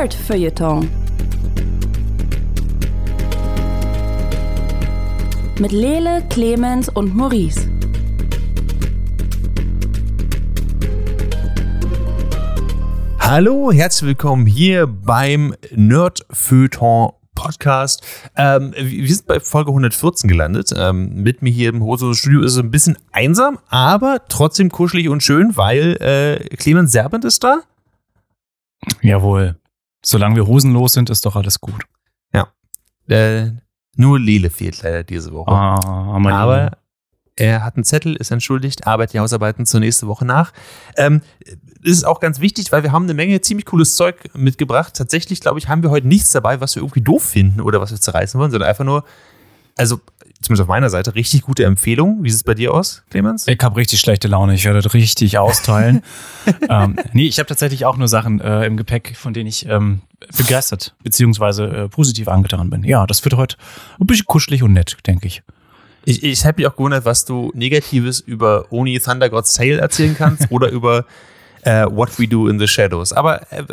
Nerd-Feuilleton. Mit Lele, Clemens und Maurice. Hallo, herzlich willkommen hier beim Nerd-Feuilleton Podcast. Ähm, wir sind bei Folge 114 gelandet. Ähm, mit mir hier im Hose Studio ist es ein bisschen einsam, aber trotzdem kuschelig und schön, weil äh, Clemens Serbent ist da. Jawohl. Solange wir hosenlos sind, ist doch alles gut. Ja. Äh, nur Lele fehlt leider diese Woche. Ah, aber Lieber. er hat einen Zettel, ist entschuldigt, arbeitet die Hausarbeiten zur nächsten Woche nach. Ähm, das ist auch ganz wichtig, weil wir haben eine Menge ziemlich cooles Zeug mitgebracht. Tatsächlich, glaube ich, haben wir heute nichts dabei, was wir irgendwie doof finden oder was wir zerreißen wollen, sondern einfach nur, also zumindest auf meiner Seite, richtig gute Empfehlungen. Wie sieht es bei dir aus, Clemens? Ich habe richtig schlechte Laune. Ich werde das richtig austeilen. ähm, nee, ich habe tatsächlich auch nur Sachen äh, im Gepäck, von denen ich ähm, begeistert beziehungsweise äh, positiv angetan bin. Ja, das wird heute ein bisschen kuschelig und nett, denke ich. Ich, ich habe mich auch gewundert, was du Negatives über Oni Thunder God's Tale erzählen kannst oder über äh, What We Do in the Shadows. Aber äh,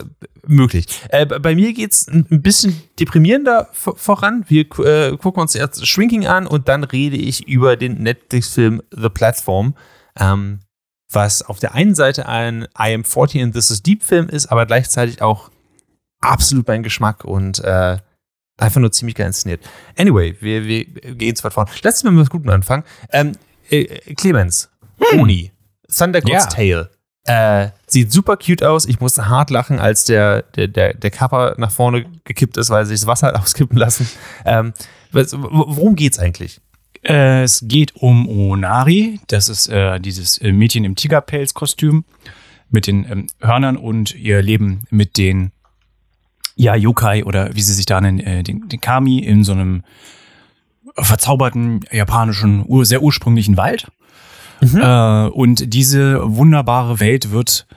möglich. Äh, bei mir geht's ein ein bisschen deprimierender vor- voran. Wir äh, gucken uns erst Shrinking an und dann rede ich über den Netflix-Film The Platform. Ähm, was auf der einen Seite ein I Am 40 and This is Deep Film ist, aber gleichzeitig auch absolut mein Geschmack und äh, einfach nur ziemlich geil inszeniert. Anyway, wir, wir gehen zwar vorne. Lass uns mal mit was Gutem anfangen. Ähm, äh, Clemens, Oni, Thunder God's Ja. Tale. Äh, sieht super cute aus. Ich musste hart lachen, als der, der, der, der Kapper nach vorne gekippt ist, weil sich das Wasser hat auskippen lassen. Ähm, worum geht's eigentlich? Äh, es geht um Onari. Das ist äh, dieses äh, Mädchen im Tigerpelz-Kostüm mit den ähm, Hörnern und ihr Leben mit den ja, Yokai oder wie sie sich da nennen, äh, den, den Kami in so einem verzauberten japanischen, sehr ursprünglichen Wald. Äh, und diese wunderbare Welt wird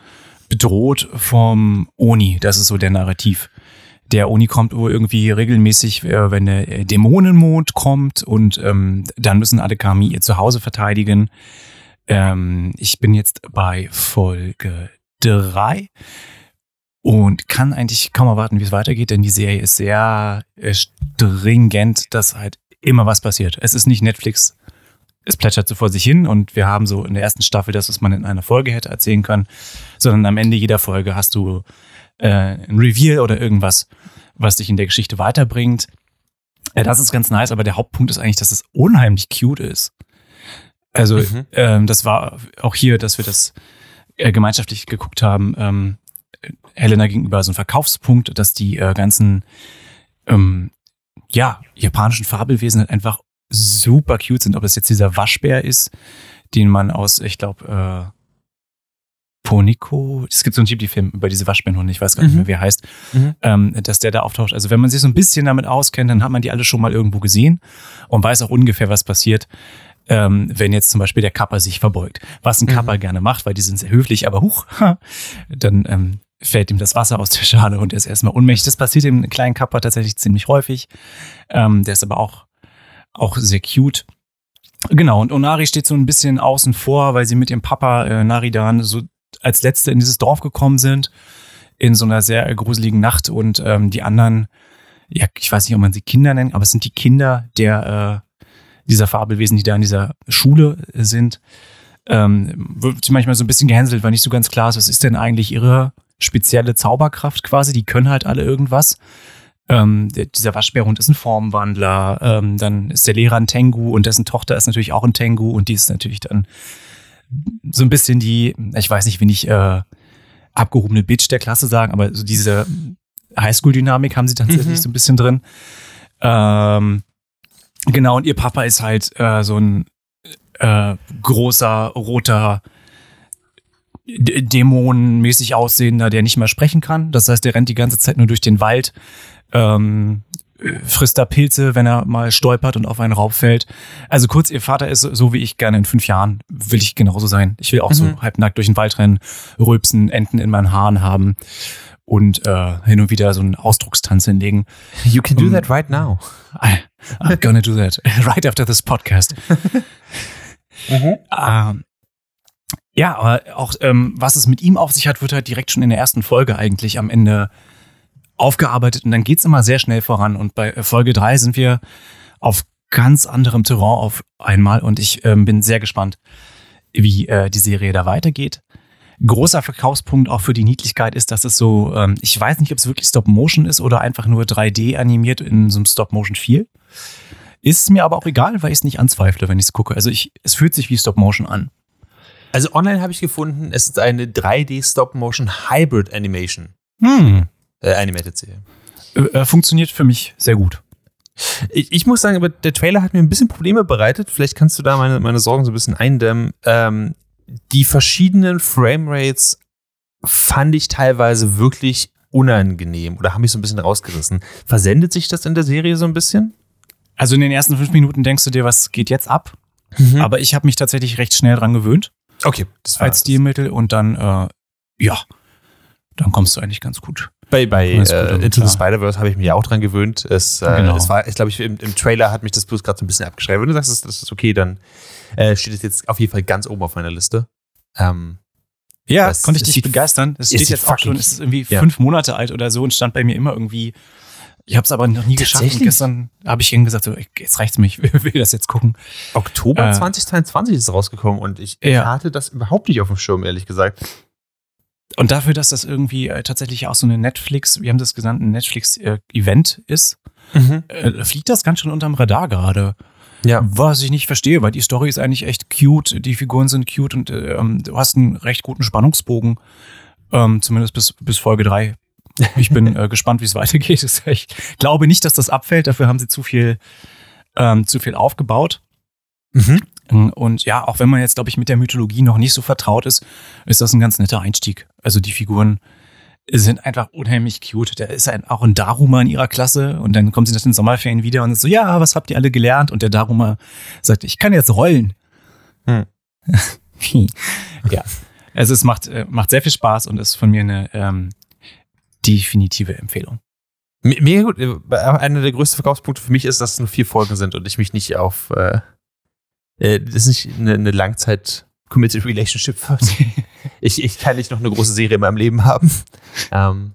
bedroht vom Oni. Das ist so der Narrativ. Der Oni kommt irgendwie regelmäßig, äh, wenn der äh, Dämonenmond kommt und ähm, dann müssen alle Kami ihr Zuhause verteidigen. Ähm, ich bin jetzt bei Folge drei und kann eigentlich kaum erwarten, wie es weitergeht, denn die Serie ist sehr äh, stringent, dass halt immer was passiert. Es ist nicht Netflix, es plätschert so vor sich hin und wir haben so in der ersten Staffel das, was man in einer Folge hätte erzählen können, sondern am Ende jeder Folge hast du äh, ein Reveal oder irgendwas, was dich in der Geschichte weiterbringt. Äh, das ist ganz nice, aber der Hauptpunkt ist eigentlich, dass es unheimlich cute ist. Also Mhm. ähm, das war auch hier, dass wir das äh, gemeinschaftlich geguckt haben. Ähm, Helena gegenüber so ein Verkaufspunkt, dass die äh, ganzen ähm, ja, japanischen Fabelwesen halt einfach super cute sind. Ob es jetzt dieser Waschbär ist, den man aus, ich glaube, äh, Poniko, es gibt so einen Ghibli-Film über diese Waschbärenhunde, ich weiß gar nicht Mhm. mehr, wie er heißt, Mhm. ähm, dass der da auftaucht. Also wenn man sich so ein bisschen damit auskennt, dann hat man die alle schon mal irgendwo gesehen und weiß auch ungefähr, was passiert, ähm, wenn jetzt zum Beispiel der Kapper sich verbeugt. Was ein Mhm. Kapper gerne macht, weil die sind sehr höflich, aber huch, dann ähm, fällt ihm das Wasser aus der Schale und er ist erstmal ohnmächtig. Das passiert dem kleinen Kapper tatsächlich ziemlich häufig. Ähm, der ist aber auch, auch sehr cute. Genau, und Onari steht so ein bisschen außen vor, weil sie mit ihrem Papa äh, Naridan so als Letzte in dieses Dorf gekommen sind, in so einer sehr gruseligen Nacht und ähm, die anderen, ja, ich weiß nicht, ob man sie Kinder nennt, aber es sind die Kinder der äh, dieser Fabelwesen, die da in dieser Schule sind, ähm, wird sie manchmal so ein bisschen gehänselt, weil nicht so ganz klar ist, was ist denn eigentlich ihre spezielle Zauberkraft quasi, die können halt alle irgendwas. Ähm, dieser Waschbärhund ist ein Formwandler, ähm, dann ist der Lehrer ein Tengu und dessen Tochter ist natürlich auch ein Tengu und die ist natürlich dann so ein bisschen die, ich weiß nicht, wenn ich äh, abgehobene Bitch der Klasse sagen, aber so diese Highschool-Dynamik haben sie tatsächlich Mhm. so ein bisschen drin. Ähm, genau, und ihr Papa ist halt äh, so ein äh, großer, roter, dämonenmäßig aussehender, der nicht mehr sprechen kann. Das heißt, der rennt die ganze Zeit nur durch den Wald, ähm, frisst da Pilze, wenn er mal stolpert und auf einen Raub fällt. Also kurz, ihr Vater ist so wie ich gerne in fünf Jahren, will ich genauso sein. Ich will auch so Mhm. halbnackt durch den Wald rennen, rülpsen, Enten in meinen Haaren haben und äh, hin und wieder so einen Ausdruckstanz hinlegen. You can do Um, that right now. I, I'm gonna do that right after this podcast. Ähm, ja, aber auch ähm, was es mit ihm auf sich hat, wird halt direkt schon in der ersten Folge eigentlich am Ende aufgearbeitet und dann geht's immer sehr schnell voran. Und bei äh, Folge drei sind wir auf ganz anderem Terrain auf einmal und ich ähm, bin sehr gespannt, wie äh, die Serie da weitergeht. Großer Verkaufspunkt auch für die Niedlichkeit ist, dass es so, ähm, ich weiß nicht, ob es wirklich Stop-Motion ist oder einfach nur 3D animiert in so einem Stop-Motion-Feel. Ist mir aber auch egal, weil ich es nicht anzweifle, wenn ich es gucke. Also ich, es fühlt sich wie Stop-Motion an. Also online habe ich gefunden, es ist eine 3D Stop-Motion Hybrid Animation. Hm. Äh, Animated Serie. Äh, funktioniert für mich sehr gut. Ich, ich, muss sagen, aber der Trailer hat mir ein bisschen Probleme bereitet. Vielleicht kannst du da meine, meine Sorgen so ein bisschen eindämmen. Ähm, die verschiedenen Framerates fand ich teilweise wirklich unangenehm oder haben mich so ein bisschen rausgerissen. Versendet sich das in der Serie so ein bisschen? Also in den ersten fünf Minuten denkst du dir, was geht jetzt ab? Mhm. Aber ich habe mich tatsächlich recht schnell dran gewöhnt. Okay, das war als Stilmittel und dann, äh, ja, dann kommst du eigentlich ganz gut. Bei, bei äh, Into the Spider-Verse habe ich mich ja auch dran gewöhnt. Es, äh, genau. es war, ich glaube, ich, im, im, Trailer hat mich das bloß gerade so ein bisschen abgeschrieben. Wenn du sagst, das, ist okay, dann äh, steht es jetzt auf jeden Fall ganz oben auf meiner Liste. Ähm, ja, das, konnte ich dich begeistern. Es steht jetzt auch schon, es ist irgendwie ja. fünf Monate alt oder so und stand bei mir immer irgendwie. Ich habe es aber noch nie geschafft. Und gestern habe ich ihnen gesagt, so, jetzt reicht's mir, ich will das jetzt gucken. Oktober äh, 2022 ist es rausgekommen und ich ja. hatte das überhaupt nicht auf dem Schirm, ehrlich gesagt. Und dafür, dass das irgendwie äh, tatsächlich auch so eine Netflix, wir haben das genannt, ein Netflix-Event äh, ist, mhm. äh, fliegt das ganz schön unterm Radar gerade. Ja. Was ich nicht verstehe, weil die Story ist eigentlich echt cute, die Figuren sind cute und äh, ähm, du hast einen recht guten Spannungsbogen, ähm, zumindest bis, bis Folge drei. Ich bin äh, gespannt, wie es weitergeht. Ich glaube nicht, dass das abfällt, dafür haben sie zu viel, ähm, zu viel aufgebaut. Mhm. Und ja, auch wenn man jetzt, glaube ich, mit der Mythologie noch nicht so vertraut ist, ist das ein ganz netter Einstieg. Also die Figuren sind einfach unheimlich cute. Da ist ein, auch ein Daruma in ihrer Klasse und dann kommen sie nach den Sommerferien wieder und so, ja, was habt ihr alle gelernt? Und der Daruma sagt, ich kann jetzt rollen. Hm. ja, also es macht, äh, macht sehr viel Spaß und ist von mir eine ähm, definitive Empfehlung. Mega gut. Einer der größten Verkaufspunkte für mich ist, dass es nur vier Folgen sind und ich mich nicht auf äh, äh, das ist nicht eine, eine Langzeit Committed Relationship wird. ich, ich kann nicht noch eine große Serie in meinem Leben haben. Um, ähm,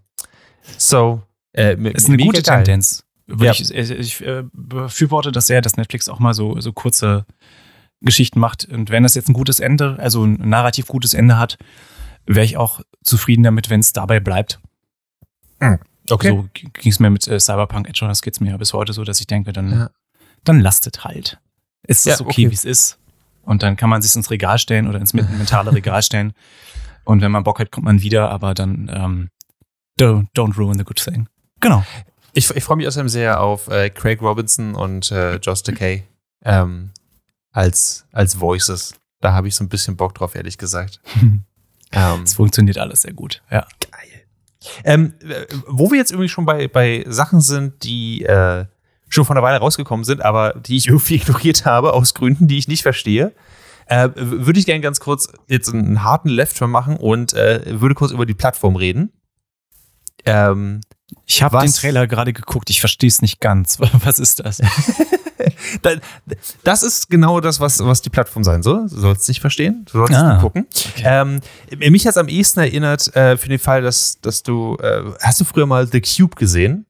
so, äh, das ist eine gute geil. Tendenz. Ja. Ich, ich, ich äh, befürworte das sehr, dass Netflix auch mal so, so kurze Geschichten macht. Und wenn das jetzt ein gutes Ende, also ein narrativ gutes Ende hat, wäre ich auch zufrieden damit, wenn es dabei bleibt. Hm. Okay. So ging es mir mit äh, Cyberpunk Edge, das geht es mir ja bis heute so, dass ich denke, dann, ja. dann lastet halt ist es ja, okay, okay. wie es ist. Und dann kann man sich ins Regal stellen oder ins mentale Regal stellen. Und wenn man Bock hat, kommt man wieder, aber dann ähm, don't, don't ruin the good thing. Genau. Ich, ich freue mich außerdem sehr auf äh, Craig Robinson und äh, Josh Takei ähm, als, als Voices. Da habe ich so ein bisschen Bock drauf, ehrlich gesagt. ähm, es funktioniert alles sehr gut, ja. Geil. Ähm, wo wir jetzt irgendwie schon bei, bei Sachen sind, die äh, schon vor einer Weile rausgekommen sind, aber die ich irgendwie ignoriert habe, aus Gründen, die ich nicht verstehe. Äh, würde ich gerne ganz kurz jetzt einen harten Left-Turn machen und äh, würde kurz über die Plattform reden. Ähm, ich habe den Trailer gerade geguckt, ich verstehe es nicht ganz. Was ist das? das ist genau das, was, was die Plattform sein soll. Du sollst nicht verstehen, du sollst ah, gucken. Okay. Ähm, mich hat es am ehesten erinnert äh, für den Fall, dass, dass du, äh, hast du früher mal The Cube gesehen?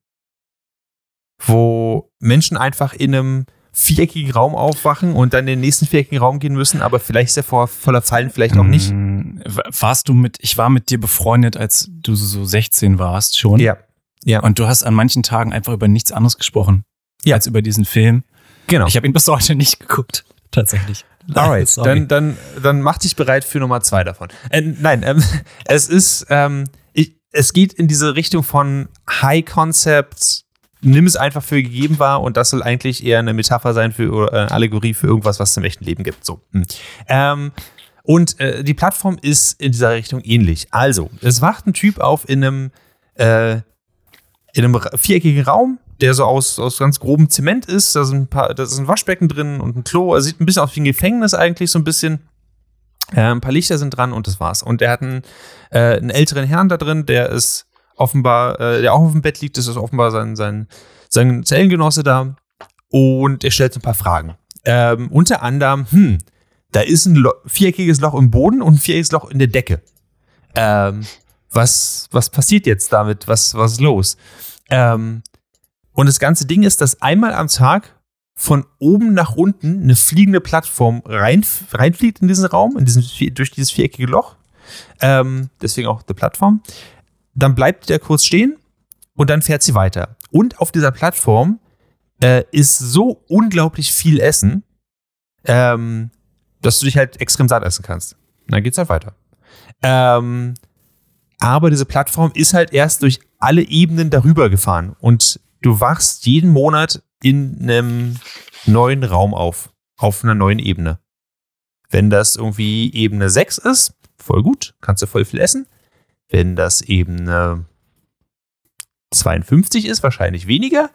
Wo Menschen einfach in einem viereckigen Raum aufwachen und dann in den nächsten viereckigen Raum gehen müssen, aber vielleicht ist er vor voller Fallen, vielleicht auch nicht. Mm, warst du mit, ich war mit dir befreundet, als du so 16 warst schon. Ja. Ja. Und du hast an manchen Tagen einfach über nichts anderes gesprochen. Ja. Als über diesen Film. Genau. Ich habe ihn bis heute nicht geguckt. Tatsächlich. Alright, dann, dann, dann mach dich bereit für Nummer zwei davon. Äh, nein, ähm, es ist, ähm, ich, es geht in diese Richtung von High Concept nimm es einfach für gegeben wahr und das soll eigentlich eher eine Metapher sein für oder eine Allegorie für irgendwas, was es im echten Leben gibt. So. Hm. Ähm, und äh, die Plattform ist in dieser Richtung ähnlich. Also, es wacht ein Typ auf in einem, äh, in einem viereckigen Raum, der so aus, aus ganz grobem Zement ist. Da sind ein paar, da ist ein Waschbecken drin und ein Klo. Er sieht ein bisschen aus wie ein Gefängnis eigentlich, so ein bisschen. Äh, ein paar Lichter sind dran und das war's. Und der hat einen, äh, einen älteren Herrn da drin, der ist offenbar, äh, der auch auf dem Bett liegt, das ist offenbar sein, sein, sein Zellengenosse da. Und er stellt ein paar Fragen. Ähm, unter anderem, hm, da ist ein Lo viereckiges Loch im Boden und ein viereckiges Loch in der Decke. Ähm, was, was passiert jetzt damit? Was, was ist los? Ähm, und das ganze Ding ist, dass einmal am Tag von oben nach unten eine fliegende Plattform rein, reinfliegt in diesen Raum, in diesen, durch dieses viereckige Loch. Ähm, deswegen auch die Plattform. Dann bleibt der kurz stehen und dann fährt sie weiter. Und auf dieser Plattform äh, ist so unglaublich viel Essen, ähm, dass du dich halt extrem satt essen kannst. Und dann geht's halt weiter. Ähm, aber diese Plattform ist halt erst durch alle Ebenen darüber gefahren und du wachst jeden Monat in einem neuen Raum auf, auf einer neuen Ebene. Wenn das irgendwie Ebene 6 ist, voll gut, kannst du voll viel essen. Wenn das Ebene 52 ist, wahrscheinlich weniger.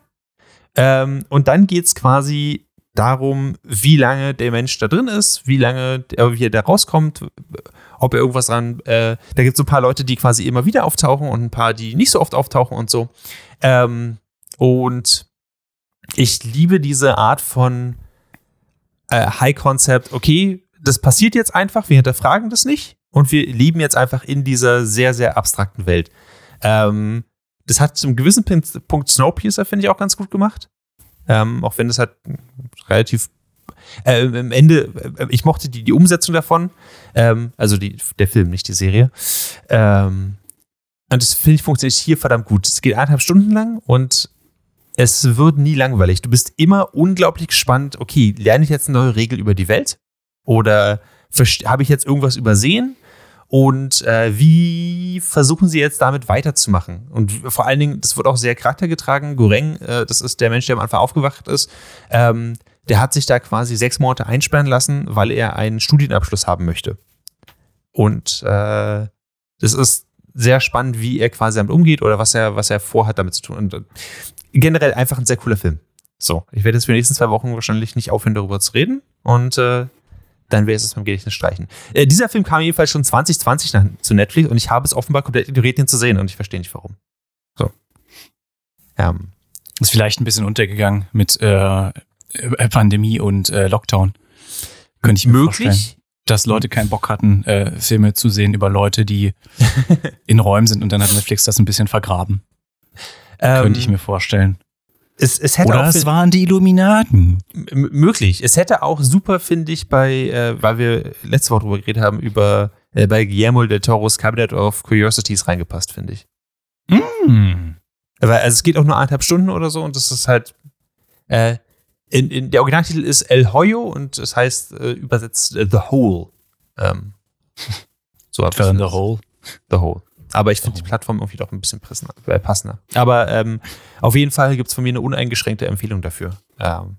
Ähm, und dann geht es quasi darum, wie lange der Mensch da drin ist, wie lange er, wie er da rauskommt, ob er irgendwas dran. Äh, da gibt es so ein paar Leute, die quasi immer wieder auftauchen und ein paar, die nicht so oft auftauchen und so. Ähm, und ich liebe diese Art von äh, High Concept. Okay, das passiert jetzt einfach, wir hinterfragen das nicht und wir leben jetzt einfach in dieser sehr, sehr abstrakten Welt. Ähm, das hat zum gewissen Punkt Snowpiercer, finde ich, auch ganz gut gemacht. Ähm, auch wenn das halt relativ äh, am Ende, äh, ich mochte die, die Umsetzung davon, ähm, also die, der Film, nicht die Serie. Ähm, und das finde ich funktioniert hier verdammt gut. Es geht eineinhalb Stunden lang und es wird nie langweilig. Du bist immer unglaublich gespannt, okay, lerne ich jetzt eine neue Regel über die Welt? Oder habe ich jetzt irgendwas übersehen? Und äh, wie versuchen sie jetzt damit weiterzumachen? Und vor allen Dingen, das wird auch sehr charaktergetragen. Goreng, äh, das ist der Mensch, der am Anfang aufgewacht ist, ähm, der hat sich da quasi sechs Monate einsperren lassen, weil er einen Studienabschluss haben möchte. Und äh, das ist sehr spannend, wie er quasi damit umgeht oder was er, was er vorhat, damit zu tun. Und äh, generell einfach ein sehr cooler Film. So, ich werde jetzt für die nächsten zwei Wochen wahrscheinlich nicht aufhören, darüber zu reden. Und äh, dann wäre es beim Gedächtnis streichen. Äh, dieser Film kam jedenfalls schon 2020 nach, zu Netflix und ich habe es offenbar komplett ignoriert, ihn zu sehen und ich verstehe nicht warum. So. Ähm. Ist vielleicht ein bisschen untergegangen mit äh, Pandemie und äh, Lockdown. Könnte ich mir möglich, vorstellen, dass Leute keinen Bock hatten, äh, Filme zu sehen über Leute, die in Räumen sind und dann hat Netflix das ein bisschen vergraben. Ähm, Könnte ich mir vorstellen. Es, es hätte Oder auch, es waren die Illuminaten. Möglich. Es hätte auch super, finde ich, bei, äh, weil wir letzte Woche drüber geredet haben, über äh, bei Guillermo del Toro's Cabinet of Curiosities reingepasst, finde ich. Mm. Weil, also es geht auch nur eineinhalb Stunden oder so und das ist halt äh, in, in, der Originaltitel ist El Hoyo und es heißt äh, übersetzt äh, The Hole. Ähm, so The Hole. The Hole. Aber ich finde die Plattform irgendwie doch ein bisschen äh, passender. Aber ähm, auf jeden Fall gibt es von mir eine uneingeschränkte Empfehlung dafür. Ähm,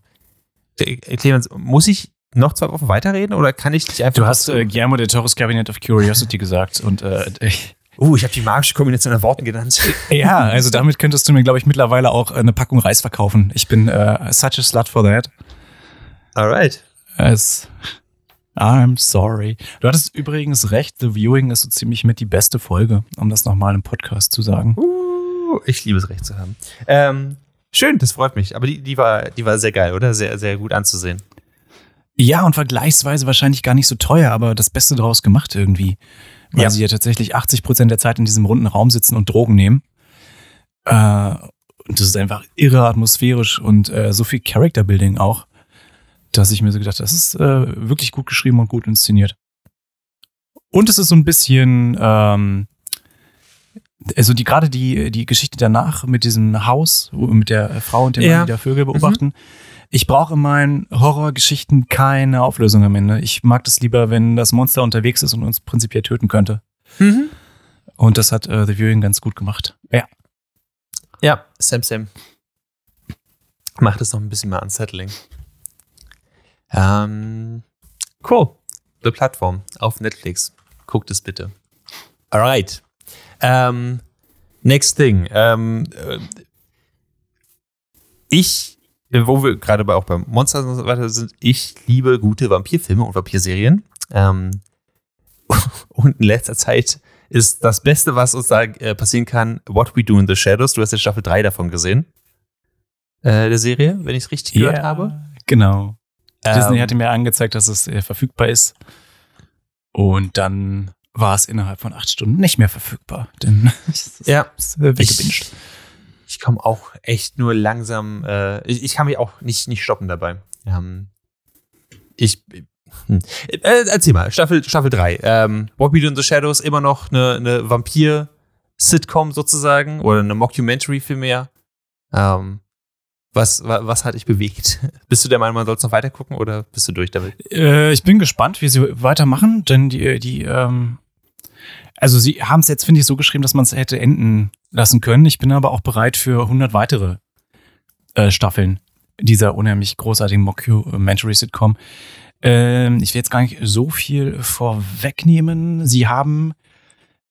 Clemens, muss ich noch zwei Wochen weiterreden oder kann ich dich einfach. Du hast äh, Guillermo de Torres Cabinet of Curiosity gesagt und äh, ich, Uh, ich habe die magische Kombination der Worten genannt. Ja, also damit könntest du mir, glaube ich, mittlerweile auch eine Packung Reis verkaufen. Ich bin äh, such a slut for that. Alright. Es, I'm sorry. Du hattest übrigens recht, The Viewing ist so ziemlich mit die beste Folge, um das nochmal im Podcast zu sagen. Uh, ich liebe es, recht zu haben. Ähm, schön, das freut mich. Aber die, die, war, die war sehr geil, oder? Sehr, sehr gut anzusehen. Ja, und vergleichsweise wahrscheinlich gar nicht so teuer, aber das Beste draus gemacht irgendwie. Weil ja. sie ja tatsächlich 80 Prozent der Zeit in diesem runden Raum sitzen und Drogen nehmen. Äh, und das ist einfach irre atmosphärisch und äh, so viel Character-Building auch dass ich mir so gedacht habe, das ist äh, wirklich gut geschrieben und gut inszeniert. Und es ist so ein bisschen, ähm, also die gerade die die Geschichte danach mit diesem Haus, mit der Frau und dem ja. Mann, die da Vögel mhm. beobachten. Mhm. Ich brauche in meinen Horrorgeschichten keine Auflösung am Ende. Ich mag das lieber, wenn das Monster unterwegs ist und uns prinzipiell töten könnte. Mhm. Und das hat äh, The Viewing ganz gut gemacht. Ja. Ja, Sam Sam. Macht es noch ein bisschen mehr unsettling. Ähm, cool. The Plattform auf Netflix. Guckt es bitte. Alright. Ähm, next thing. Ähm, äh, ich, wo wir gerade auch beim Monster und so weiter sind, ich liebe gute Vampirfilme und Vampirserien. Ähm, und in letzter Zeit ist das Beste, was uns da äh, passieren kann, What We Do in the Shadows. Du hast jetzt Staffel 3 davon gesehen. Äh, der Serie, wenn ich es richtig gehört yeah, habe. Genau. Disney ähm, hatte mir angezeigt, dass es äh, verfügbar ist. Und dann war es innerhalb von acht Stunden nicht mehr verfügbar. Denn Ja. ist weggebinged. Ich komme auch echt nur langsam, äh, ich, ich kann mich auch nicht, nicht stoppen dabei. Ähm, ich, hm. äh, erzähl mal, Staffel, Staffel 3. Ähm, What We Do in the Shadows, immer noch eine, eine Vampir-Sitcom sozusagen oder eine Mockumentary vielmehr. Ähm, was, wa, was hat dich bewegt? Bist du der Meinung, man soll es noch weiter gucken oder bist du durch damit? Äh, ich bin gespannt, wie sie weitermachen, denn die, die, ähm, also sie haben es jetzt, finde ich, so geschrieben, dass man es hätte enden lassen können. Ich bin aber auch bereit für 100 weitere äh, Staffeln dieser unheimlich großartigen Mockumentary-Sitcom. Ähm, ich will jetzt gar nicht so viel vorwegnehmen. Sie haben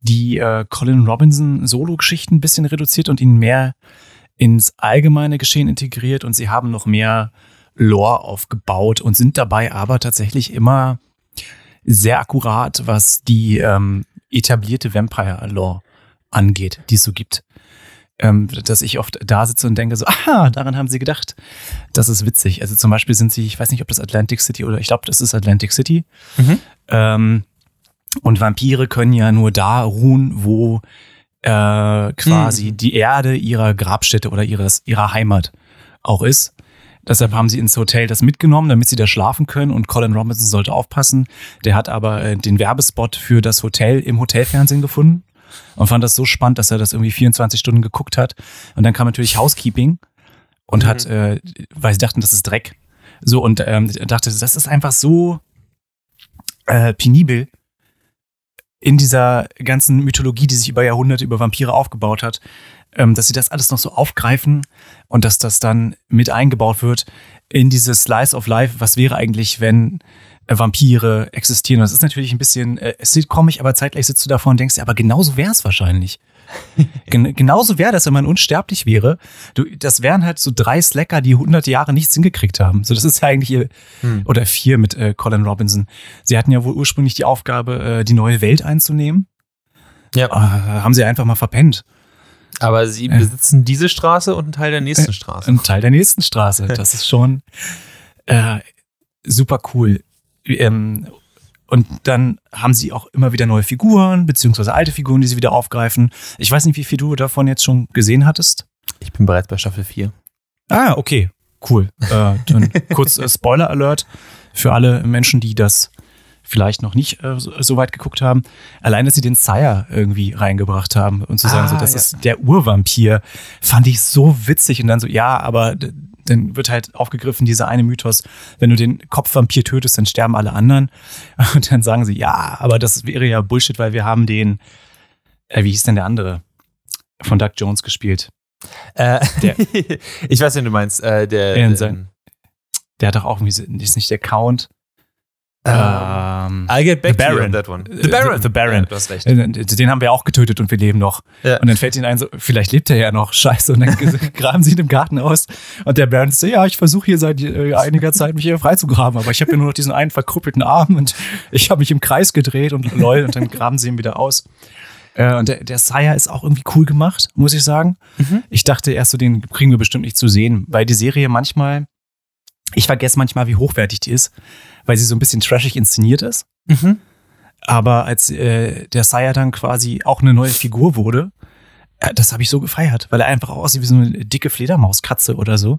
die äh, Colin Robinson Solo-Geschichten ein bisschen reduziert und ihn mehr ins allgemeine Geschehen integriert und sie haben noch mehr Lore aufgebaut und sind dabei aber tatsächlich immer sehr akkurat, was die ähm, etablierte Vampire-Lore angeht, die es so gibt. Ähm, dass ich oft da sitze und denke so, aha, daran haben sie gedacht. Das ist witzig. Also zum Beispiel sind sie, ich weiß nicht, ob das Atlantic City oder ich glaube, das ist Atlantic City. Mhm. Ähm, und Vampire können ja nur da ruhen, wo äh, quasi Mhm. die Erde ihrer Grabstätte oder ihres, ihrer Heimat auch ist. Deshalb haben sie ins Hotel das mitgenommen, damit sie da schlafen können. Und Colin Robinson sollte aufpassen. Der hat aber äh, den Werbespot für das Hotel im Hotelfernsehen gefunden und fand das so spannend, dass er das irgendwie 24 Stunden geguckt hat. Und dann kam natürlich Housekeeping und Mhm. hat, äh, weil sie dachten, das ist Dreck. So und ähm, dachte, das ist einfach so äh, penibel in dieser ganzen Mythologie, die sich über Jahrhunderte über Vampire aufgebaut hat, ähm, dass sie das alles noch so aufgreifen und dass das dann mit eingebaut wird in dieses Slice of Life. Was wäre eigentlich, wenn Vampire existieren? Das ist natürlich ein bisschen äh, sitcomig, aber zeitgleich sitzt du davor und denkst, ja, aber genauso wäre es wahrscheinlich. Gen genauso wäre das, wenn man unsterblich wäre. Du, das wären halt so drei Slacker, die 100 Jahre nichts hingekriegt haben. So, das ist ja eigentlich ihr, Hm. oder vier mit äh, Colin Robinson. Sie hatten ja wohl ursprünglich die Aufgabe, äh, die neue Welt einzunehmen. Ja. Äh, haben sie einfach mal verpennt. Aber sie Äh. besitzen diese Straße und einen Teil der nächsten Straße. Ein Teil der nächsten Straße. Das ist schon äh, super cool. Ähm, und dann haben sie auch immer wieder neue Figuren, beziehungsweise alte Figuren, die sie wieder aufgreifen. Ich weiß nicht, wie viel du davon jetzt schon gesehen hattest. Ich bin bereits bei Staffel 4. Ah, okay. Cool. Äh, dann kurz äh, Spoiler Alert für alle Menschen, die das vielleicht noch nicht äh, so, so weit geguckt haben. Allein, dass sie den Sire irgendwie reingebracht haben und zu sagen, Ah, so, das ja. ist der Urvampir, fand ich so witzig. Und dann so, ja, aber dann wird halt aufgegriffen, dieser eine Mythos, wenn du den Kopfvampir tötest, dann sterben alle anderen. Und dann sagen sie, ja, aber das wäre ja Bullshit, weil wir haben den, äh, wie hieß denn der andere? Von Doug Jones gespielt. Äh, Der- ich weiß, wen du meinst. Äh, der, sein- Der hat doch auch irgendwie, ist nicht der Count. Ähm, Ähm, I'll get back The to you Baron. on that one. The Baron. The Baron. Ja, du hast recht. äh, den haben wir auch getötet und wir leben noch. Ja. Und dann fällt ihnen ein, so, vielleicht lebt er ja noch. Scheiße. Und dann graben sie ihn im Garten aus. Und der Baron so, ja, ich versuche hier seit äh, einiger Zeit mich hier freizugraben, aber ich habe ja nur noch diesen einen verkrüppelten Arm und ich habe mich im Kreis gedreht und lol. Und dann graben sie ihn wieder aus. Äh, und der, der Sire ist auch irgendwie cool gemacht, muss ich sagen. Mhm. Ich dachte erst so, den kriegen wir bestimmt nicht zu sehen, weil die Serie manchmal, ich vergesse manchmal, wie hochwertig die ist, weil sie so ein bisschen trashig inszeniert ist. Mhm. Aber als äh, der Sire dann quasi auch eine neue Figur wurde, äh, das habe ich so gefeiert, weil er einfach auch aussieht wie so eine dicke Fledermauskatze oder so.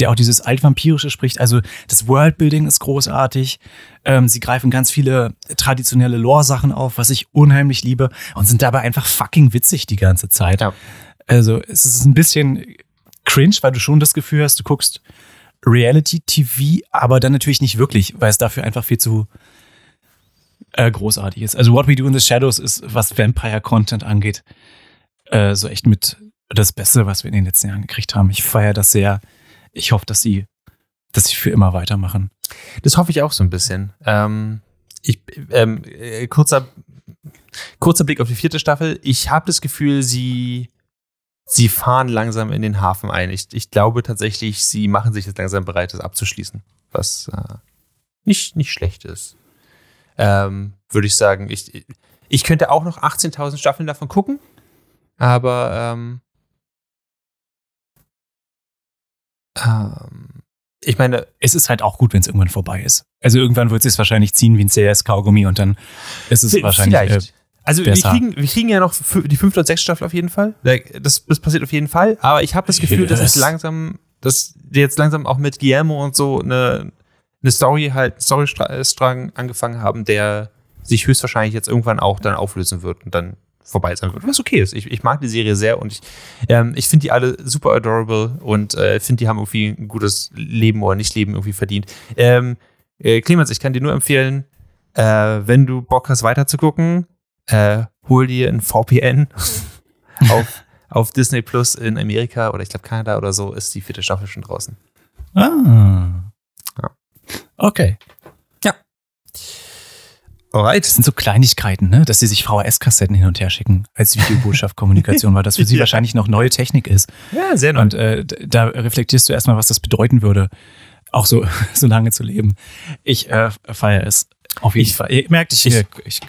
Der auch dieses Altvampirische spricht. Also das Worldbuilding ist großartig. Ähm, sie greifen ganz viele traditionelle Lore-Sachen auf, was ich unheimlich liebe und sind dabei einfach fucking witzig die ganze Zeit. Ja. Also es ist ein bisschen cringe, weil du schon das Gefühl hast, du guckst Reality-TV, aber dann natürlich nicht wirklich, weil es dafür einfach viel zu äh, großartig ist. Also What We Do in the Shadows ist, was Vampire-Content angeht, äh, so echt mit das Beste, was wir in den letzten Jahren gekriegt haben. Ich feiere das sehr. Ich hoffe, dass sie, dass sie für immer weitermachen. Das hoffe ich auch so ein bisschen. Ähm, ich, ähm, äh, kurzer, kurzer Blick auf die vierte Staffel. Ich habe das Gefühl, sie, sie fahren langsam in den Hafen ein. Ich, ich glaube tatsächlich, sie machen sich jetzt langsam bereit, das abzuschließen. Was äh, nicht, nicht schlecht ist. Ähm, Würde ich sagen. Ich, ich könnte auch noch 18.000 Staffeln davon gucken. Aber ähm, ähm, ich meine, es ist halt auch gut, wenn es irgendwann vorbei ist. Also irgendwann wird es sich wahrscheinlich ziehen wie ein CS-Kaugummi und dann ist es wahrscheinlich. Vielleicht. Äh, also wir kriegen, wir kriegen ja noch die fünfte und sechste Staffel auf jeden Fall. Das, das passiert auf jeden Fall. Aber ich habe das Gefühl, dass es Yes. langsam, dass jetzt langsam auch mit Guillermo und so eine, eine Story halt, Storystrang angefangen haben, der sich höchstwahrscheinlich jetzt irgendwann auch dann auflösen wird und dann vorbei sein wird. Was okay ist. Ich, ich mag die Serie sehr und ich, ähm, ich finde die alle super adorable und äh, finde, die haben irgendwie ein gutes Leben oder Nicht-Leben irgendwie verdient. Ähm, äh, Clemens, ich kann dir nur empfehlen, äh, wenn du Bock hast, weiter zu gucken, äh, hol dir ein VPN auf, auf Disney Plus in Amerika oder ich glaube Kanada oder so, ist die vierte Staffel schon draußen. ah. Ja. Okay. Alright. Das sind so Kleinigkeiten, ne? dass sie sich VHS-Kassetten hin und her schicken als Videobotschaft-Kommunikation, weil das für sie Ja. wahrscheinlich noch neue Technik ist. Ja, sehr neu. Und äh, da reflektierst du erstmal, was das bedeuten würde, auch so, so lange zu leben. Ich äh, feiere es. Auf jeden Ich- Fall. Ihr merkt, ich, ich- ich,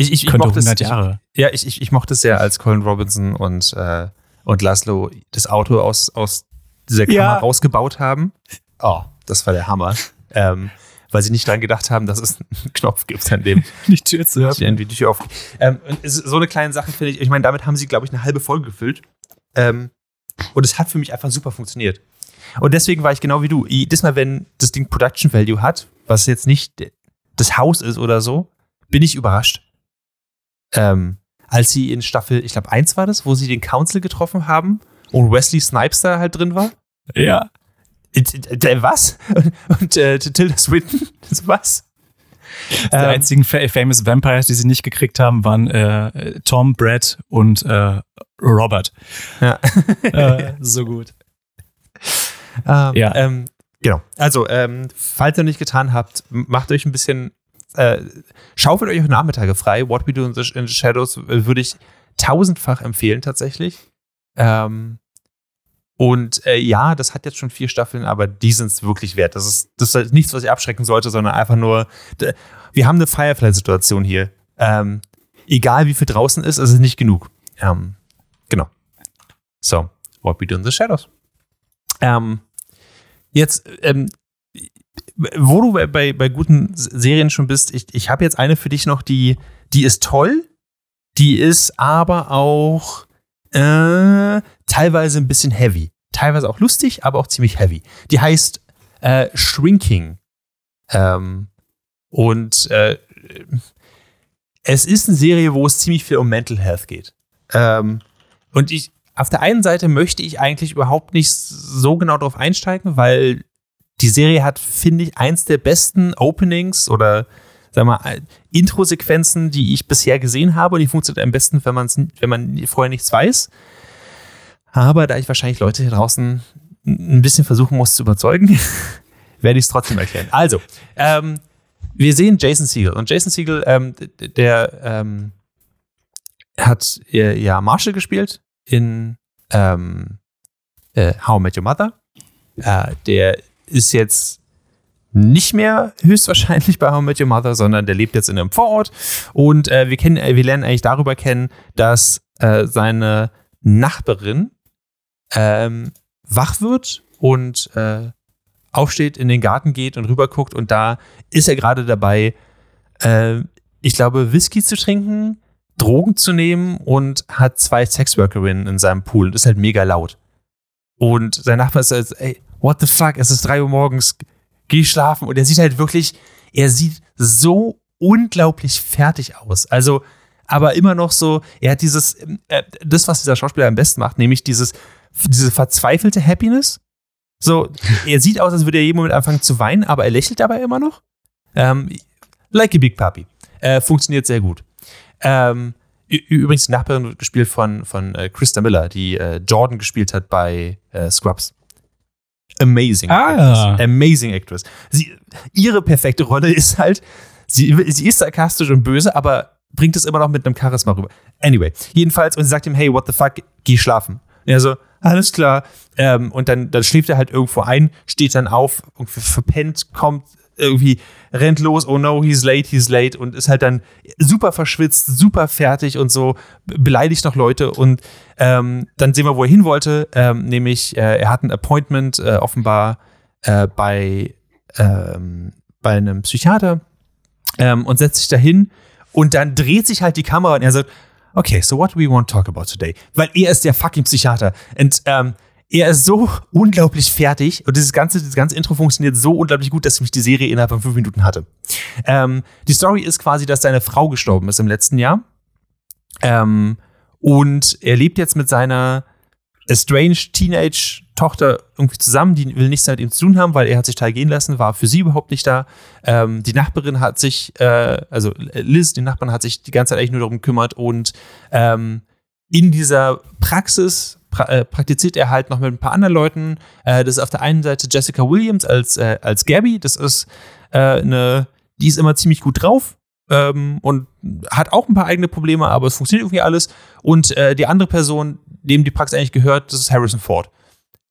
ich ich, ich, ich könnte mochte es- 100 Jahre. Ja, ich, ich, ich mochte es sehr, als Colin Robinson und, äh, und Laszlo das Auto aus, aus dieser Kammer Ja. rausgebaut haben. Oh, das war der Hammer. ähm, weil sie nicht dran gedacht haben, dass es einen Knopf gibt, an dem Nicht Tür zu sich irgendwie die Tür auf. Ähm, es so eine kleine Sache finde ich. Ich meine, damit haben sie, glaube ich, eine halbe Folge gefüllt. Ähm, und es hat für mich einfach super funktioniert. Und deswegen war ich genau wie du. Jedes Mal, wenn das Ding Production Value hat, was jetzt nicht das Haus ist oder so, bin ich überrascht. Ähm, als sie in Staffel, ich glaube, 1 war das, wo sie den Council getroffen haben und Wesley Snipes da halt drin war. Ja. Äh, Was? Und, äh, Tilda Swinton? Was? Die Ähm, einzigen fa famous Vampires, die sie nicht gekriegt haben, waren äh, Tom, Brad und äh, Robert. Ja. äh, so gut. Ähm, Ja. Ähm, genau. Also, ähm, falls ihr noch nicht getan habt, macht euch ein bisschen, äh, schaufelt euch Nachmittage frei. What We Do in the, Shadows würde ich tausendfach empfehlen, tatsächlich. Ähm, und äh, ja, das hat jetzt schon vier Staffeln, aber die sind es wirklich wert. Das ist, das ist nichts, was ihr abschrecken sollte, sondern einfach nur, wir haben eine Firefly-Situation hier. Ähm, egal wie viel draußen ist, ist es nicht genug. Ähm, genau. So, What We Do in the Shadows. Ähm, jetzt, ähm, wo du bei, bei, guten Serien schon bist, ich, ich habe jetzt eine für dich noch, die, die ist toll, die ist aber auch äh, teilweise ein bisschen heavy. Teilweise auch lustig, aber auch ziemlich heavy. Die heißt äh, Shrinking. Ähm, und äh, es ist eine Serie, wo es ziemlich viel um Mental Health geht. Ähm, und ich, auf der einen Seite möchte ich eigentlich überhaupt nicht so genau drauf einsteigen, weil die Serie hat, finde ich, eins der besten Openings oder sag mal, Intro-Sequenzen, die ich bisher gesehen habe. Und die funktioniert am besten, wenn, man's, wenn man vorher nichts weiß. Aber da ich wahrscheinlich Leute hier draußen ein bisschen versuchen muss zu überzeugen, werde ich es trotzdem erklären. Also, ähm, wir sehen Jason Segel. Und Jason Segel, ähm, der ähm, hat äh, ja Marshall gespielt in ähm, äh, How I Met Your Mother. Äh, der ist jetzt nicht mehr höchstwahrscheinlich bei I Met Your Mother, sondern der lebt jetzt in einem Vorort. Und äh, wir, kennen, äh, wir lernen eigentlich darüber kennen, dass äh, seine Nachbarin ähm, wach wird und äh, aufsteht, in den Garten geht und rüberguckt. Und da ist er gerade dabei, äh, ich glaube, Whisky zu trinken, Drogen zu nehmen und hat zwei Sexworkerinnen in seinem Pool. Und ist halt mega laut. Und sein Nachbar ist halt, ey, what the fuck, es ist drei Uhr morgens, geh schlafen. Und er sieht halt wirklich, er sieht so unglaublich fertig aus. Also, aber immer noch so, er hat dieses, äh, das, was dieser Schauspieler am besten macht, nämlich dieses, diese verzweifelte Happiness. So, er sieht aus, als würde er jeden Moment anfangen zu weinen, aber er lächelt dabei immer noch. Ähm, like a Big Puppy. Äh, funktioniert sehr gut. Ähm, übrigens, die Nachbarin gespielt von, von äh, Krista Miller, die äh, Jordan gespielt hat bei äh, Scrubs. Amazing. Ah. Actress. Amazing Actress. Sie, ihre perfekte Rolle ist halt, sie, sie ist sarkastisch und böse, aber bringt es immer noch mit einem Charisma rüber. Anyway, jedenfalls, und sie sagt ihm, hey, what the fuck, geh schlafen. Und er so, alles klar. Ähm, und dann, dann schläft er halt irgendwo ein, steht dann auf, irgendwie verpennt, kommt irgendwie, rennt los, oh no, he's late, he's late und ist halt dann super verschwitzt, super fertig und so, be- beleidigt noch Leute und ähm, dann sehen wir, wo er hin wollte, ähm, nämlich äh, er hat ein Appointment, äh, offenbar äh, bei, ähm, bei einem Psychiater ähm, und setzt sich dahin und dann dreht sich halt die Kamera und er sagt, okay, so what do we want to talk about today? Weil er ist der fucking Psychiater. Und ähm, er ist so unglaublich fertig und dieses ganze, dieses ganze Intro funktioniert so unglaublich gut, dass mich die Serie innerhalb von fünf Minuten hatte. Ähm, die Story ist quasi, dass seine Frau gestorben ist im letzten Jahr. Ähm, und er lebt jetzt mit seiner estranged Teenage-Tochter irgendwie zusammen, die will nichts mit ihm zu tun haben, weil er hat sich teil gehen lassen, war für sie überhaupt nicht da. Ähm, die Nachbarin hat sich, äh, also Liz, die Nachbarin hat sich die ganze Zeit eigentlich nur darum gekümmert und ähm, in dieser Praxis pra äh, praktiziert er halt noch mit ein paar anderen Leuten. Äh, das ist auf der einen Seite Jessica Williams als, äh, als Gabby, das ist äh, eine, die ist immer ziemlich gut drauf, ähm, und hat auch ein paar eigene Probleme, aber es funktioniert irgendwie alles. Und äh, die andere Person, dem die Praxis eigentlich gehört, das ist Harrison Ford.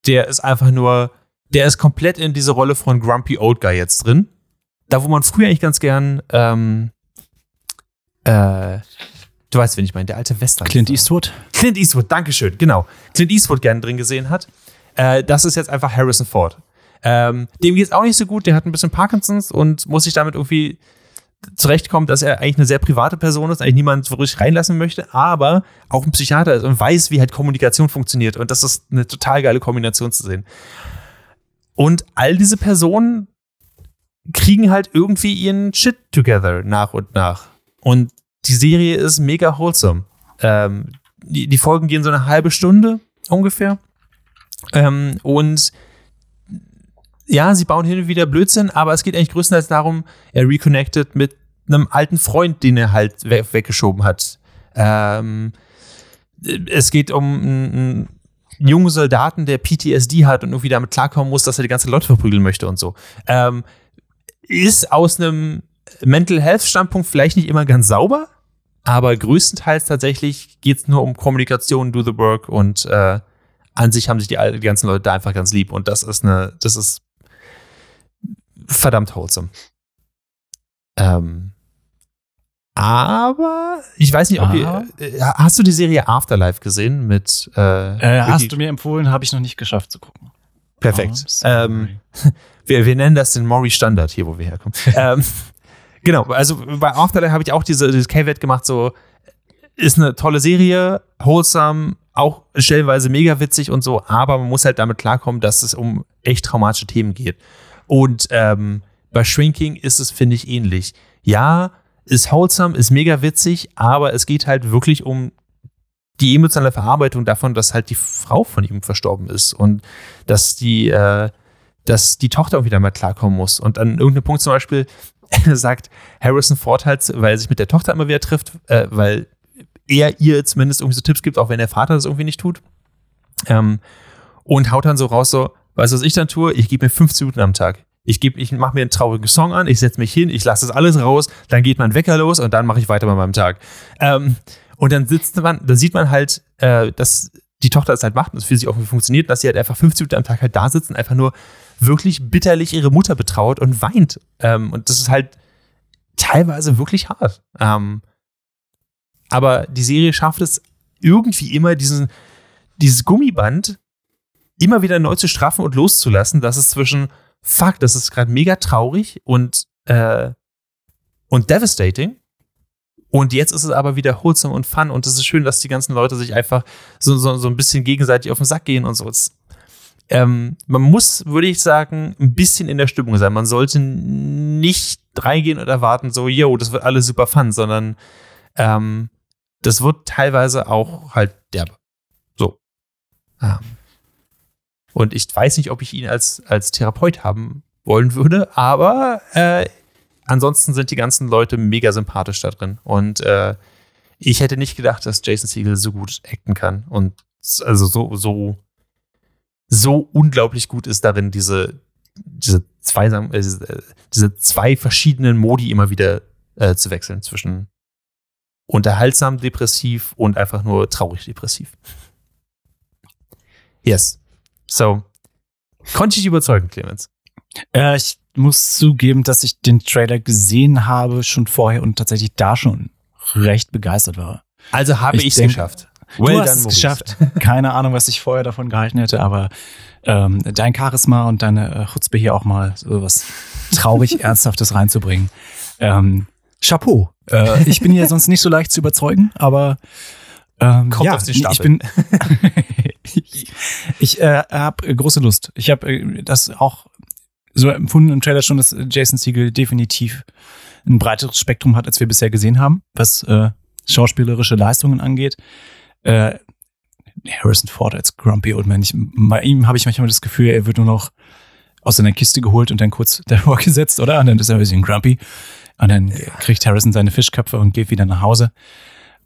Der ist einfach nur, der ist komplett in diese Rolle von Grumpy Old Guy jetzt drin. Da, wo man früher eigentlich ganz gern, ähm, äh, du weißt, wen ich meine, der alte Western. Clint Eastwood. Clint Eastwood, Dankeschön, genau. Clint Eastwood gern drin gesehen hat. Äh, das ist jetzt einfach Harrison Ford. Ähm, dem geht es auch nicht so gut, der hat ein bisschen Parkinsons und muss sich damit irgendwie zurechtkommt, dass er eigentlich eine sehr private Person ist, eigentlich niemand so richtig reinlassen möchte, aber auch ein Psychiater ist und weiß, wie halt Kommunikation funktioniert. Und das ist eine total geile Kombination zu sehen. Und all diese Personen kriegen halt irgendwie ihren Shit together nach und nach. Und die Serie ist mega wholesome. Ähm, die, die Folgen gehen so eine halbe Stunde ungefähr. Ähm, und ja, sie bauen hin und wieder Blödsinn, aber es geht eigentlich größtenteils darum, er reconnected mit einem alten Freund, den er halt we weggeschoben hat. Ähm, es geht um einen, jungen Soldaten, der PTSD hat und irgendwie damit klarkommen muss, dass er die ganze Leute verprügeln möchte und so. Ähm, ist aus einem Mental Health Standpunkt vielleicht nicht immer ganz sauber, aber größtenteils tatsächlich geht es nur um Kommunikation, do the work und äh, an sich haben sich die, die ganzen Leute da einfach ganz lieb und das ist eine, das ist verdammt wholesome. Ähm, aber ich weiß nicht, ob ihr, äh, hast du die Serie Afterlife gesehen mit äh, äh, Hast du mir empfohlen, habe ich noch nicht geschafft zu gucken. Perfekt. Oh, ähm, wir, wir nennen das den Maury Standard hier, wo wir herkommen. ähm, genau, also bei Afterlife habe ich auch diese, dieses K-Wett gemacht, so ist eine tolle Serie, wholesome, auch stellenweise mega witzig und so, aber man muss halt damit klarkommen, dass es um echt traumatische Themen geht. Und ähm, bei Shrinking ist es, finde ich, ähnlich. Ja, ist wholesome, ist mega witzig, aber es geht halt wirklich um die emotionale Verarbeitung davon, dass halt die Frau von ihm verstorben ist und dass die, äh, dass die Tochter irgendwie damit klarkommen muss. Und an irgendeinem Punkt zum Beispiel sagt Harrison Ford halt, weil er sich mit der Tochter immer wieder trifft, äh, weil er ihr zumindest irgendwie so Tipps gibt, auch wenn der Vater das irgendwie nicht tut. Ähm, und haut dann so raus, so, Weißt du, was ich dann tue? Ich gebe mir 15 Minuten am Tag. Ich, ich mache mir einen traurigen Song an, ich setze mich hin, ich lasse das alles raus, dann geht mein Wecker los und dann mache ich weiter bei meinem Tag. Ähm, und dann sitzt man, dann sieht man halt, äh, dass die Tochter es halt macht und es für sie auch funktioniert, dass sie halt einfach 15 Minuten am Tag halt da sitzt und einfach nur wirklich bitterlich ihre Mutter betraut und weint. Ähm, und das ist halt teilweise wirklich hart. Ähm, aber die Serie schafft es irgendwie immer, diesen, dieses Gummiband immer wieder neu zu straffen und loszulassen, dass es zwischen, fuck, das ist gerade mega traurig und, äh, und devastating. Und jetzt ist es aber wieder wholesome und fun und es ist schön, dass die ganzen Leute sich einfach so, so, so ein bisschen gegenseitig auf den Sack gehen und so. Es, ähm, man muss, würde ich sagen, ein bisschen in der Stimmung sein. Man sollte nicht reingehen und erwarten, so, yo, das wird alles super fun, sondern ähm, das wird teilweise auch halt derbe. So. Ähm. Und ich weiß nicht, ob ich ihn als, als Therapeut haben wollen würde, aber äh, ansonsten sind die ganzen Leute mega sympathisch da drin. Und äh, ich hätte nicht gedacht, dass Jason Siegel so gut acten kann und also so, so, so unglaublich gut ist darin, diese, diese zwei, äh, diese zwei verschiedenen Modi immer wieder äh, zu wechseln zwischen unterhaltsam depressiv und einfach nur traurig depressiv. Yes. So. Konnte ich dich überzeugen, Clemens? Äh, ich muss zugeben, dass ich den Trailer gesehen habe schon vorher und tatsächlich da schon recht begeistert war. Also habe ich es geschafft. Well du hast es geschafft. Keine Ahnung, was ich vorher davon gehalten hätte, aber ähm, dein Charisma und deine äh, Chutzpe hier auch mal so was traurig Ernsthaftes reinzubringen. Ähm, Chapeau. Äh, ich bin ja sonst nicht so leicht zu überzeugen, aber ähm, Kommt ja, auf den ich bin ich, ich äh, habe große Lust. Ich habe äh, das auch so empfunden im Trailer schon, dass Jason Siegel definitiv ein breiteres Spektrum hat, als wir bisher gesehen haben, was äh, schauspielerische Leistungen angeht. Äh, Harrison Ford als Grumpy Old Man. Ich, bei ihm habe ich manchmal das Gefühl, er wird nur noch aus seiner Kiste geholt und dann kurz davor gesetzt, oder? Und dann ist er ein bisschen grumpy. Und dann kriegt Harrison seine Fischköpfe und geht wieder nach Hause.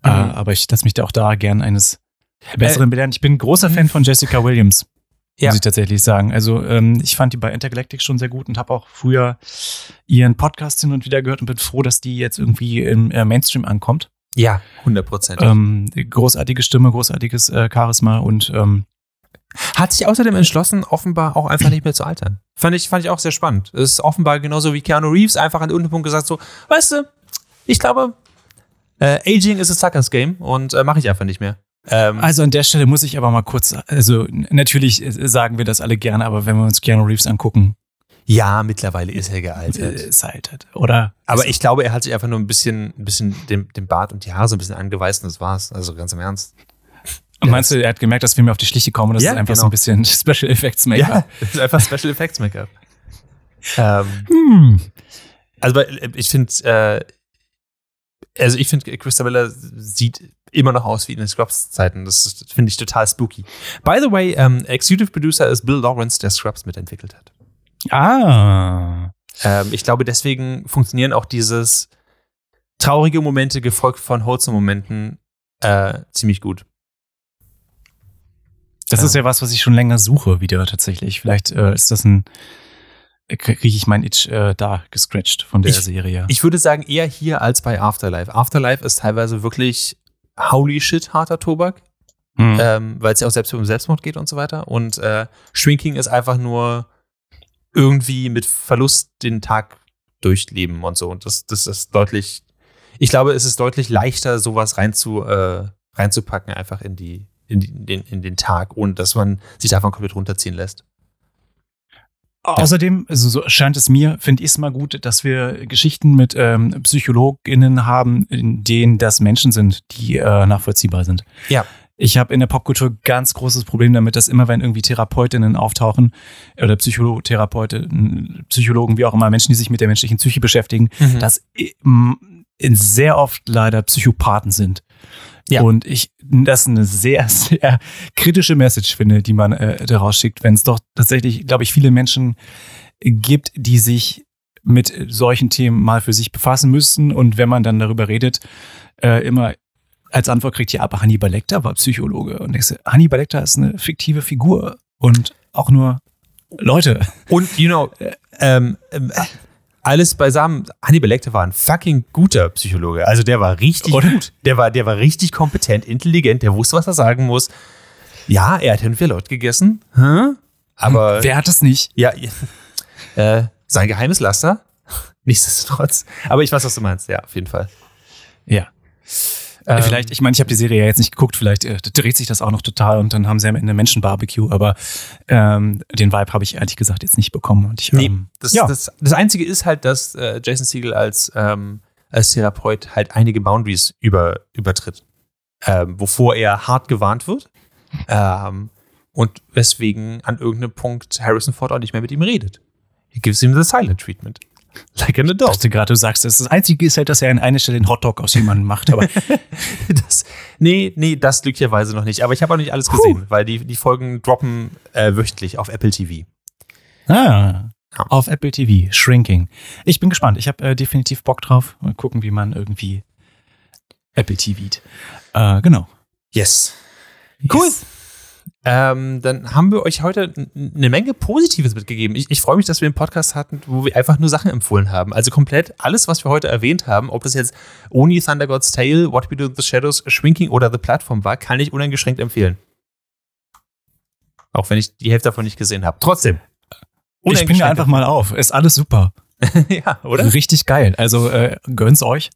Äh, aber ich lasse mich da auch da gern eines Besseren belehren. Ich bin ein großer Fan von Jessica Williams, Ja. muss ich tatsächlich sagen. Also ähm, ich fand die bei Intergalactic schon sehr gut und habe auch früher ihren Podcast hin und wieder gehört und bin froh, dass die jetzt irgendwie im äh, Mainstream ankommt. Ja, 100 Prozent. Ähm, großartige Stimme, großartiges äh, Charisma und ähm, Hat sich außerdem entschlossen, offenbar auch einfach nicht mehr zu altern. Fand ich, fand ich auch sehr spannend. Es ist offenbar genauso wie Keanu Reeves einfach an irgendeinem Punkt gesagt so, weißt du, ich glaube, äh, Aging is a suckers game und äh, mache ich einfach nicht mehr. Ähm, Also an der Stelle muss ich aber mal kurz, also natürlich äh, sagen wir das alle gerne, aber wenn wir uns Keanu Reeves angucken, ja, mittlerweile ist er äh, gealtert. ist halt, halt, oder? Aber ich glaube, er hat sich einfach nur ein bisschen, ein bisschen den, den Bart und die Haare so ein bisschen angeweißt und das war's. Also ganz im Ernst. Und meinst du, er hat gemerkt, dass wir mir auf die Schliche kommen und das Ja, ist einfach so genau. ein bisschen Special Effects Maker? das ist einfach Special Effects Make-up. ähm, Hm. Also weil, ich finde, äh, also ich finde, Christa Miller sieht immer noch aus wie in den Scrubs-Zeiten. Das ist- finde ich total spooky. By the way, ähm, Executive Producer ist Bill Lawrence, der Scrubs mitentwickelt hat. Ah. Ähm, ich glaube, deswegen funktionieren auch dieses traurige Momente gefolgt von wholesome Momenten äh, ziemlich gut. Das Ja. ist ja was, was ich schon länger suche wieder tatsächlich. Vielleicht äh, ist das ein, kriege ich mein Itch äh, da gescratcht von der Ich- Serie. Ich würde sagen, eher hier als bei Afterlife. Afterlife ist teilweise wirklich holy shit harter Tobak. Hm. ähm, weil es ja auch selbst um Selbstmord geht und so weiter. Und äh, Shrinking ist einfach nur irgendwie mit Verlust den Tag durchleben und so. Und das, das ist deutlich, ich glaube, es ist deutlich leichter, sowas reinzu, äh, reinzupacken, einfach in die, in, die, in, den, in den Tag, ohne dass man sich davon komplett runterziehen lässt. Außerdem, also so scheint es mir, finde ich es mal gut, dass wir Geschichten mit ähm, PsychologInnen haben, in denen das Menschen sind, die äh, nachvollziehbar sind. Ja. Ich habe in der Popkultur ganz großes Problem damit, dass immer, wenn irgendwie Therapeutinnen auftauchen oder Psychotherapeuten, Psychologen, wie auch immer, Menschen, die sich mit der menschlichen Psyche beschäftigen, Mhm. dass sehr oft leider Psychopathen sind. Ja. Und ich das eine sehr, sehr kritische Message finde, die man äh, daraus schickt, wenn es doch tatsächlich, glaube ich, viele Menschen gibt, die sich mit solchen Themen mal für sich befassen müssten und wenn man dann darüber redet, äh, immer als Antwort kriegt, ja, aber Hannibal Lecter war Psychologe. Und ich so, Hannibal Lecter ist eine fiktive Figur und auch nur Leute. Und, you know, ähm, ähm, alles beisammen, Hannibal Lecter war ein fucking guter Psychologe. Also der war richtig Oder? gut. Der war, der war richtig kompetent, intelligent, der wusste, was er sagen muss. Ja, er hat wieder Leute gegessen. Hä? Aber Wer hat das nicht? ja, äh, sein geheimes Laster. Nichtsdestotrotz. Aber ich weiß, was du meinst. Ja, auf jeden Fall. Ja. Ähm, vielleicht, ich meine, ich habe die Serie ja jetzt nicht geguckt, vielleicht äh, dreht sich das auch noch total und dann haben sie am Ende Menschenbarbecue, aber ähm, den Vibe habe ich ehrlich gesagt jetzt nicht bekommen. Und ich, Nee, ähm, das, ja. das, das Einzige ist halt, dass äh, Jason Siegel als, ähm, als Therapeut halt einige Boundaries über, übertritt, ähm, wovor er hart gewarnt wird und weswegen an irgendeinem Punkt Harrison Ford auch nicht mehr mit ihm redet. He gives him the silent treatment. Like an Ich adult. dachte gerade, du sagst, das, das Einzige ist halt, dass er an einer Stelle einen Hotdog aus jemandem macht, aber Das, nee, nee, das glücklicherweise noch nicht. Aber ich habe auch nicht alles gesehen, weil die, die Folgen droppen äh, wöchentlich auf Apple TV. ah, Ja. auf Apple TV, Shrinking. Ich bin gespannt. Ich habe äh, definitiv Bock drauf. Mal gucken, wie man irgendwie Apple TVt. Äh, genau. Yes. Cool. Ähm, dann haben wir euch heute eine Menge Positives mitgegeben. Ich, ich freue mich, dass wir einen Podcast hatten, wo wir einfach nur Sachen empfohlen haben. Also komplett alles, was wir heute erwähnt haben, ob das jetzt Oni Thunder God's Tale, What We Do in the Shadows, Shrinking oder The Platform war, kann ich uneingeschränkt empfehlen. Auch wenn ich die Hälfte davon nicht gesehen habe. Trotzdem. Ich bin ja einfach mal auf. Ist alles super. ja, oder? Richtig geil. Also äh, gönn's euch.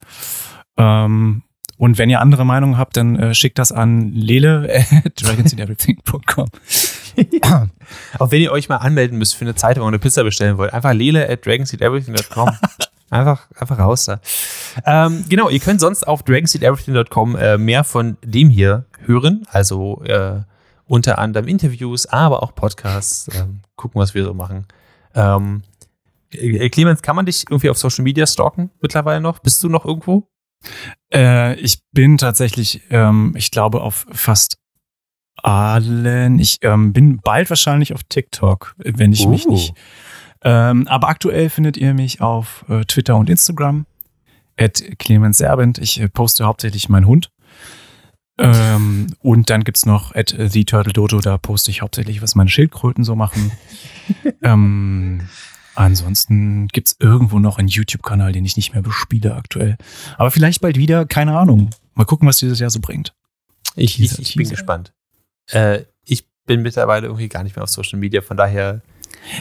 Ähm, Und wenn ihr andere Meinungen habt, dann äh, schickt das an lele at dragonseedeverything.com. Auch wenn ihr euch mal anmelden müsst für eine Zeitung oder eine Pizza bestellen wollt, einfach lele at dragonseedeverything.com. Einfach, einfach raus da. Ähm, genau, ihr könnt sonst auf dragonseedeverything.com äh, mehr von dem hier hören. Also äh, unter anderem Interviews, aber auch Podcasts. Ähm, gucken, was wir so machen. Ähm, äh, Clemens, kann man dich irgendwie auf Social Media stalken mittlerweile noch? Bist du noch irgendwo? Äh, ich bin tatsächlich, ähm, ich glaube, auf fast allen. Ich ähm, bin bald wahrscheinlich auf TikTok, wenn ich mich Oh. nicht. Ähm, aber aktuell findet ihr mich auf äh, Twitter und Instagram. At Clemens Serbent. Ich äh, poste hauptsächlich meinen Hund. Ähm, und dann gibt's noch at The Turtle Dodo, da poste ich hauptsächlich, was meine Schildkröten so machen. ähm, ansonsten gibt's irgendwo noch einen YouTube-Kanal, den ich nicht mehr bespiele aktuell. Aber vielleicht bald wieder, keine Ahnung. Mal gucken, was dieses Jahr so bringt. Ich, ich, Teaser, ich bin gespannt. Äh, ich bin mittlerweile irgendwie gar nicht mehr auf Social Media, von daher.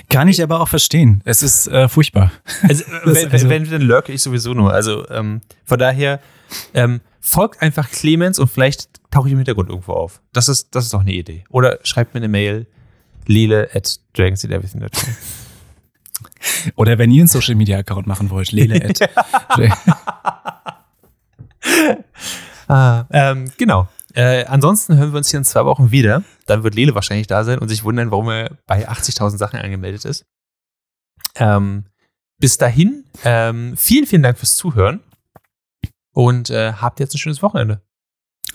Kann ich aber auch verstehen. Es ist äh, furchtbar. Also, wenn, also- wenn, dann lurke ich sowieso nur. Also ähm, von daher ähm, folgt einfach Clemens und vielleicht tauche ich im Hintergrund irgendwo auf. Das ist, das ist doch eine Idee. Oder schreibt mir eine Mail, lele at dragonseedeverything.com. Oder wenn ihr einen Social Media Account machen wollt, lele ah, ähm, genau. Äh, ansonsten hören wir uns hier in zwei Wochen wieder. Dann wird Lele wahrscheinlich da sein und sich wundern, warum er bei 80.000 Sachen angemeldet ist. Ähm, bis dahin, ähm, vielen, vielen Dank fürs Zuhören und äh, habt jetzt ein schönes Wochenende.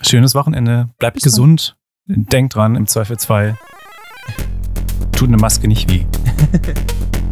Schönes Wochenende. Bleibt Bis dann. gesund. Denkt dran, im Zweifelsfall tut eine Maske nicht weh.